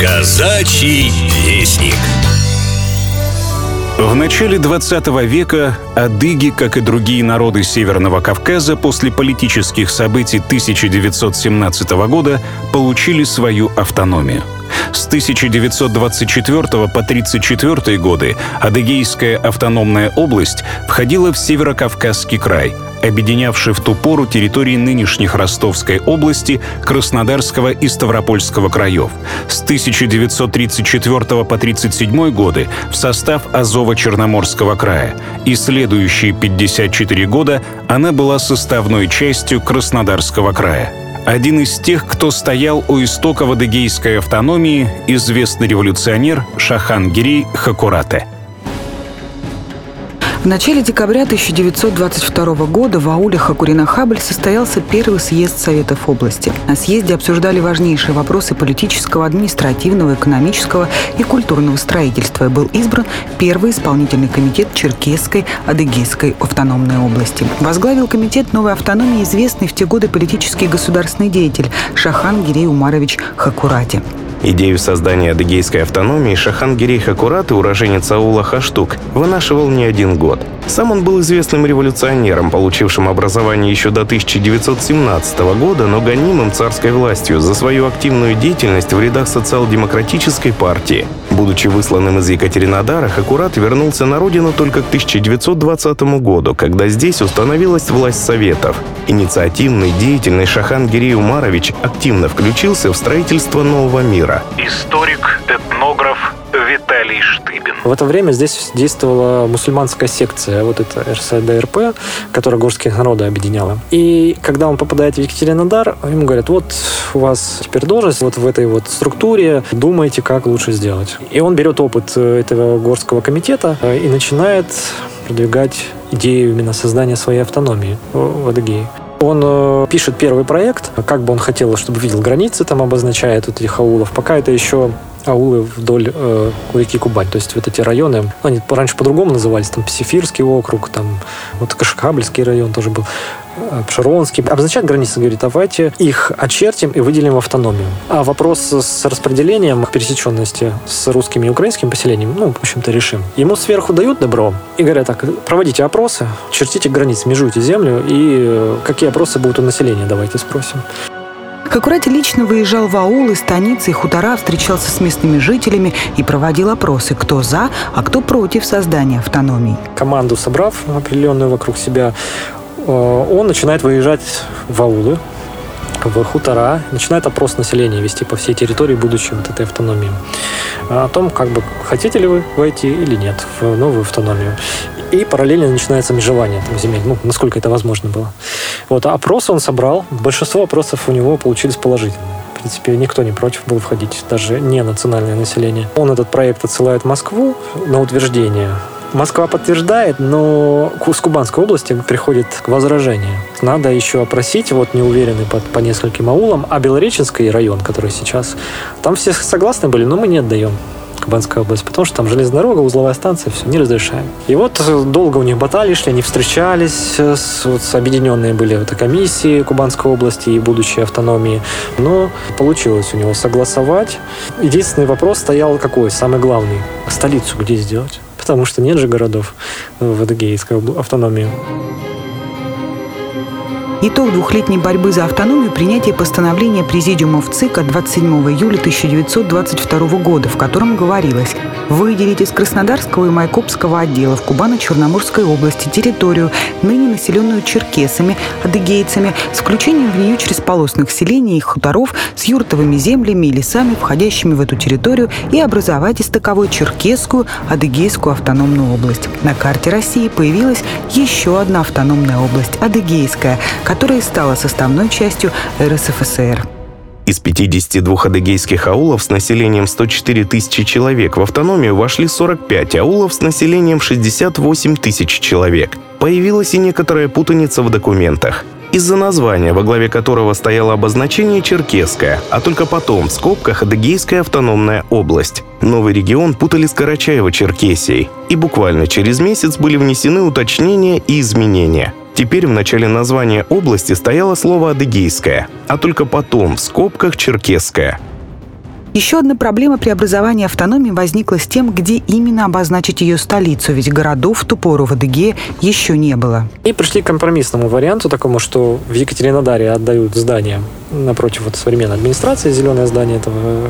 Казачий вестник. В начале 20 века адыги, как и другие народы Северного Кавказа, после политических событий 1917 года получили свою автономию. С 1924 по 1934 годы Адыгейская автономная область входила в Северокавказский край, объединявший в ту пору территории нынешних Ростовской области, Краснодарского и Ставропольского краев. С 1934 по 1937 годы в состав Азово-Черноморского края. И следующие 54 года она была составной частью Краснодарского края один из тех, кто стоял у истоков адыгейской автономии, известный революционер Шахан Гирей Хакурате – в начале декабря 1922 года в ауле Хакурина-Хабль состоялся первый съезд Советов области. На съезде обсуждали важнейшие вопросы политического, административного, экономического и культурного строительства. Был избран первый исполнительный комитет Черкесской Адыгейской автономной области. Возглавил комитет новой автономии известный в те годы политический государственный деятель Шахан Гирей Умарович Хакурати. Идею создания адыгейской автономии Шахан Гирей Хакурат, уроженец аула Хаштук, вынашивал не один год. Сам он был известным революционером, получившим образование еще до 1917 года, но гонимым царской властью за свою активную деятельность в рядах социал-демократической партии. Будучи высланным из Екатеринодара, Хакурат вернулся на родину только к 1920 году, когда здесь установилась власть Советов. Инициативный, деятельный Шахан Гирей Умарович активно включился в строительство нового мира. Историк, этнограф Виталий Штыбин. В это время здесь действовала мусульманская секция, вот это РСДРП, которая горские народы объединяла. И когда он попадает в Екатеринодар, ему говорят, вот у вас теперь должность вот в этой вот структуре, думайте, как лучше сделать. И он берет опыт э, этого горского комитета э, и начинает продвигать идею именно создания своей автономии в Адыгее. Он э, пишет первый проект, как бы он хотел, чтобы видел границы, там обозначает вот этих аулов. Пока это еще аулы вдоль э, реки Кубань. То есть вот эти районы, ну, они раньше по-другому назывались, там Псифирский округ, там вот Кашкабельский район тоже был. Пшеронский, обозначает границы, говорит, давайте их очертим и выделим автономию. А вопрос с распределением пересеченности с русскими и украинскими поселениями, ну, в общем-то, решим. Ему сверху дают добро и говорят так, проводите опросы, чертите границы, межуйте землю, и э, какие опросы будут у населения, давайте спросим. Хакурати лично выезжал в аулы, станицы и хутора, встречался с местными жителями и проводил опросы, кто за, а кто против создания автономии. Команду собрав определенную вокруг себя, Э, он начинает выезжать в аулы, в хутора, начинает опрос населения вести по всей территории будущей вот этой автономии. О том, как бы хотите ли вы войти или нет в новую автономию. И параллельно начинается межевание там, земель, ну, насколько это возможно было. Вот, а опросы он собрал. Большинство опросов у него получились положительные. В принципе, никто не против был входить, даже не национальное население. Он этот проект отсылает в Москву на утверждение Москва подтверждает, но с Кубанской области приходит к возражению. Надо еще опросить, вот не уверены по, по нескольким аулам, а Белореченский район, который сейчас, там все согласны были, но мы не отдаем. Кубанская область, потому что там железная дорога, узловая станция, все, не разрешаем. И вот долго у них баталии шли, они встречались, с, вот, с объединенные были вот, комиссии Кубанской области и будущей автономии, но получилось у него согласовать. Единственный вопрос стоял какой, самый главный, столицу где сделать? потому что нет же городов в Адыгейской автономии. Итог двухлетней борьбы за автономию – принятие постановления Президиума ЦИК от 27 июля 1922 года, в котором говорилось выделить из Краснодарского и Майкопского отделов Кубано-Черноморской области территорию, ныне населенную черкесами, адыгейцами, с включением в нее через полосных селений и хуторов с юртовыми землями и лесами, входящими в эту территорию, и образовать из таковой черкесскую, адыгейскую автономную область. На карте России появилась еще одна автономная область – Адыгейская – которая стала составной частью РСФСР. Из 52 адыгейских аулов с населением 104 тысячи человек в автономию вошли 45 аулов с населением 68 тысяч человек. Появилась и некоторая путаница в документах. Из-за названия, во главе которого стояло обозначение «Черкесская», а только потом в скобках «Адыгейская автономная область». Новый регион путали с Карачаево-Черкесией, и буквально через месяц были внесены уточнения и изменения – Теперь в начале названия области стояло слово «адыгейское», а только потом в скобках «черкесское». Еще одна проблема преобразования автономии возникла с тем, где именно обозначить ее столицу, ведь городов в ту пору в Адыгее еще не было. И пришли к компромиссному варианту такому, что в Екатеринодаре отдают здание напротив вот современной администрации, зеленое здание этого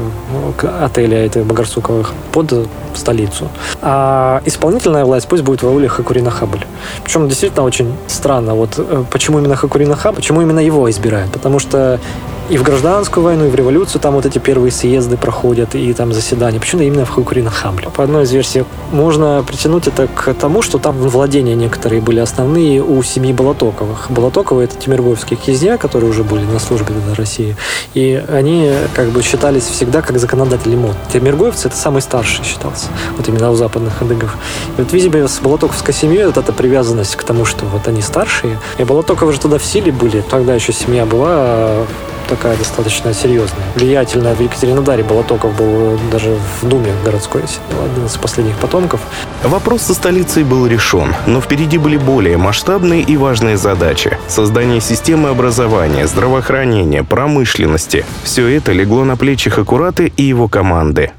э, отеля, этой Багарсуковых, под столицу. А исполнительная власть пусть будет в ауле Хакурина Хабль. Причем действительно очень странно, вот э, почему именно Хакурина Хабль, почему именно его избирают? Потому что и в гражданскую войну, и в революцию там вот эти первые съезды проходят, и там заседания. Почему именно в Хакурина Хамле? По одной из версий можно притянуть это к тому, что там владения некоторые были основные у семьи Болотоковых. Болотоковы — это тимиргоевские князья, которые уже были на службе в России. И они как бы считались всегда как законодатели мод. Тимиргоевцы — это самый старший считался. Вот именно у западных адыгов. И вот, видимо, с Болотоковской семьей вот эта привязанность к тому, что вот они старшие. И Болотоковы же туда в силе были. Тогда еще семья была такая достаточно серьезная. Влиятельная в Екатеринодаре Болотоков был даже в Думе городской, один из последних потомков. Вопрос со столицей был решен, но впереди были более масштабные и важные задачи. Создание системы образования, здравоохранения, промышленности. Все это легло на плечи Хакураты и его команды.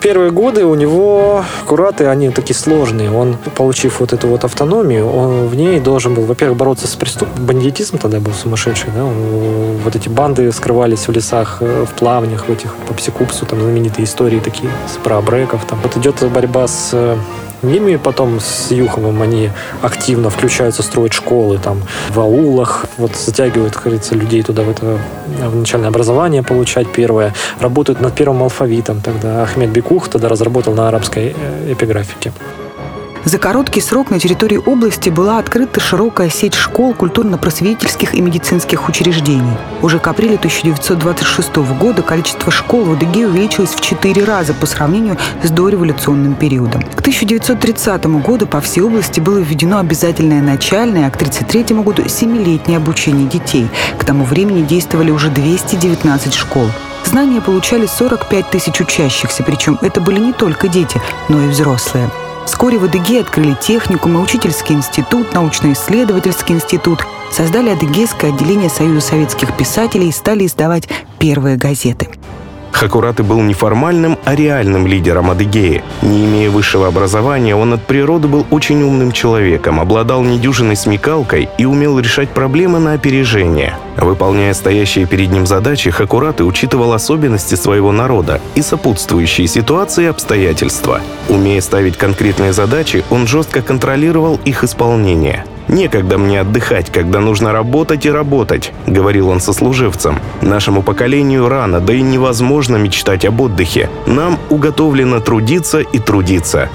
Первые годы у него кураты, они такие сложные. Он, получив вот эту вот автономию, он в ней должен был, во-первых, бороться с преступным бандитизм тогда был сумасшедший, да, вот эти банды скрывались в лесах, э, в плавнях, в этих, по Псикупсу, там знаменитые истории такие, про бреков, там. Вот идет борьба с э, ними потом с Юховым они активно включаются строить школы там в аулах, вот затягивают, говорится, людей туда в это в начальное образование получать первое. Работают над первым алфавитом тогда. Ахмед Бекух тогда разработал на арабской э, эпиграфике. За короткий срок на территории области была открыта широкая сеть школ, культурно-просветительских и медицинских учреждений. Уже к апрелю 1926 года количество школ в Адыгее увеличилось в четыре раза по сравнению с дореволюционным периодом. К 1930 году по всей области было введено обязательное начальное, а к 1933 году – семилетнее обучение детей. К тому времени действовали уже 219 школ. Знания получали 45 тысяч учащихся, причем это были не только дети, но и взрослые. Вскоре в Адыгее открыли техникум учительский институт, научно-исследовательский институт, создали Адыгейское отделение Союза советских писателей и стали издавать первые газеты. Хакураты был не формальным, а реальным лидером Адыгеи. Не имея высшего образования, он от природы был очень умным человеком, обладал недюжиной смекалкой и умел решать проблемы на опережение. Выполняя стоящие перед ним задачи, Хакураты учитывал особенности своего народа и сопутствующие ситуации и обстоятельства. Умея ставить конкретные задачи, он жестко контролировал их исполнение. «Некогда мне отдыхать, когда нужно работать и работать», — говорил он сослуживцам. «Нашему поколению рано, да и невозможно мечтать об отдыхе. Нам уготовлено трудиться и трудиться.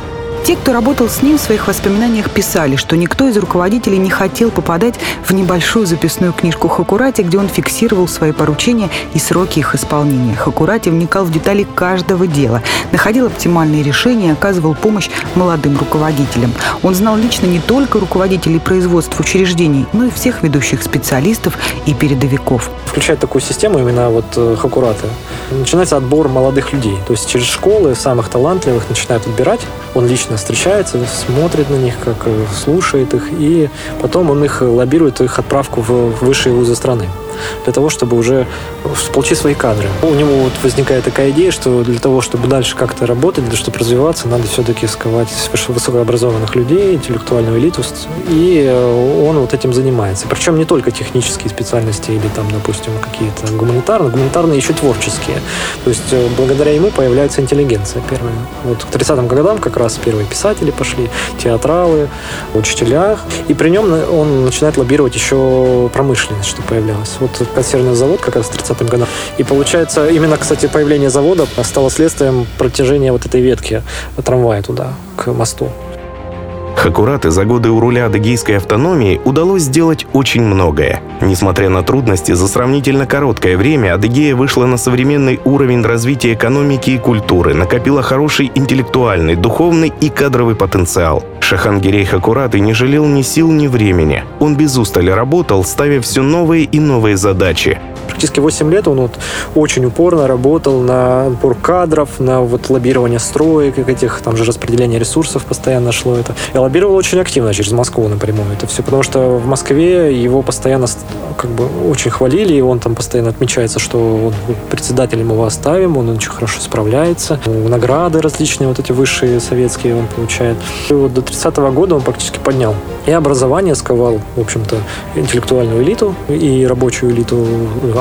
Те, кто работал с ним, в своих воспоминаниях писали, что никто из руководителей не хотел попадать в небольшую записную книжку Хакурати, где он фиксировал свои поручения и сроки их исполнения. Хакурати вникал в детали каждого дела, находил оптимальные решения и оказывал помощь молодым руководителям. Он знал лично не только руководителей производств учреждений, но и всех ведущих специалистов и передовиков. Включать такую систему именно вот э, Хакураты. Начинается отбор молодых людей. То есть через школы самых талантливых начинают отбирать. Он лично встречается, смотрит на них, как э, слушает их, и потом он их лоббирует, их отправку в высшие вузы страны для того, чтобы уже получить свои кадры. У него вот возникает такая идея, что для того, чтобы дальше как-то работать, для чтобы развиваться, надо все-таки сковать высокообразованных людей, интеллектуальную элиту, и э, он вот этим занимается. Причем не только технические специальности или там, допустим, какие-то гуманитарные, гуманитарные еще творческие. То есть э, благодаря ему появляется интеллигенция первая. Вот к 30-м годам как раз первые писатели пошли, театралы, учителя. И при нем он начинает лоббировать еще промышленность, что появлялась вот консервный завод как раз в 30-м годам. И получается, именно, кстати, появление завода стало следствием протяжения вот этой ветки трамвая туда, к мосту. Хакураты за годы у руля адыгейской автономии удалось сделать очень многое. Несмотря на трудности, за сравнительно короткое время Адыгея вышла на современный уровень развития экономики и культуры, накопила хороший интеллектуальный, духовный и кадровый потенциал. Шахангирей Хакураты не жалел ни сил, ни времени. Он без устали работал, ставя все новые и новые задачи. Практически 8 лет он вот очень упорно работал на отбор кадров, на вот лоббирование строек, этих, там же распределение ресурсов постоянно шло это. И лоббировал очень активно через Москву напрямую. Это все потому, что в Москве его постоянно как бы очень хвалили, и он там постоянно отмечается, что он председателем его оставим, он очень хорошо справляется. Награды различные, вот эти высшие советские он получает. И вот до 30-го года он практически поднял. И образование сковал, в общем-то, интеллектуальную элиту и рабочую элиту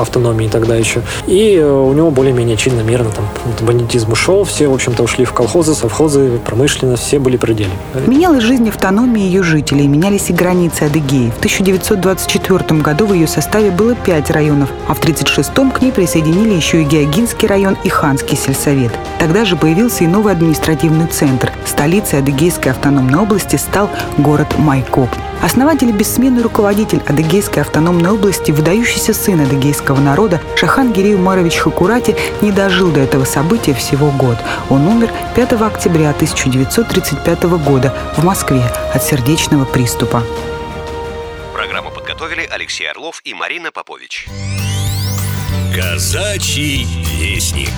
автономии тогда еще. И э, у него более-менее чинно, мирно там бандитизм ушел, все, в общем-то, ушли в колхозы, совхозы, промышленность, все были пределе. Менялась жизнь автономии ее жителей, менялись и границы Адыгеи. В 1924 году в ее составе было пять районов, а в 1936 к ней присоединили еще и Геогинский район и Ханский сельсовет. Тогда же появился и новый административный центр. Столицей Адыгейской автономной области стал город Майкоп. Основатель и бессменный руководитель Адыгейской автономной области, выдающийся сын адыгейского народа Шахан Гирей Умарович Хакурати не дожил до этого события всего год. Он умер 5 октября 1935 года в Москве от сердечного приступа. Программу подготовили Алексей Орлов и Марина Попович. Казачий вестник.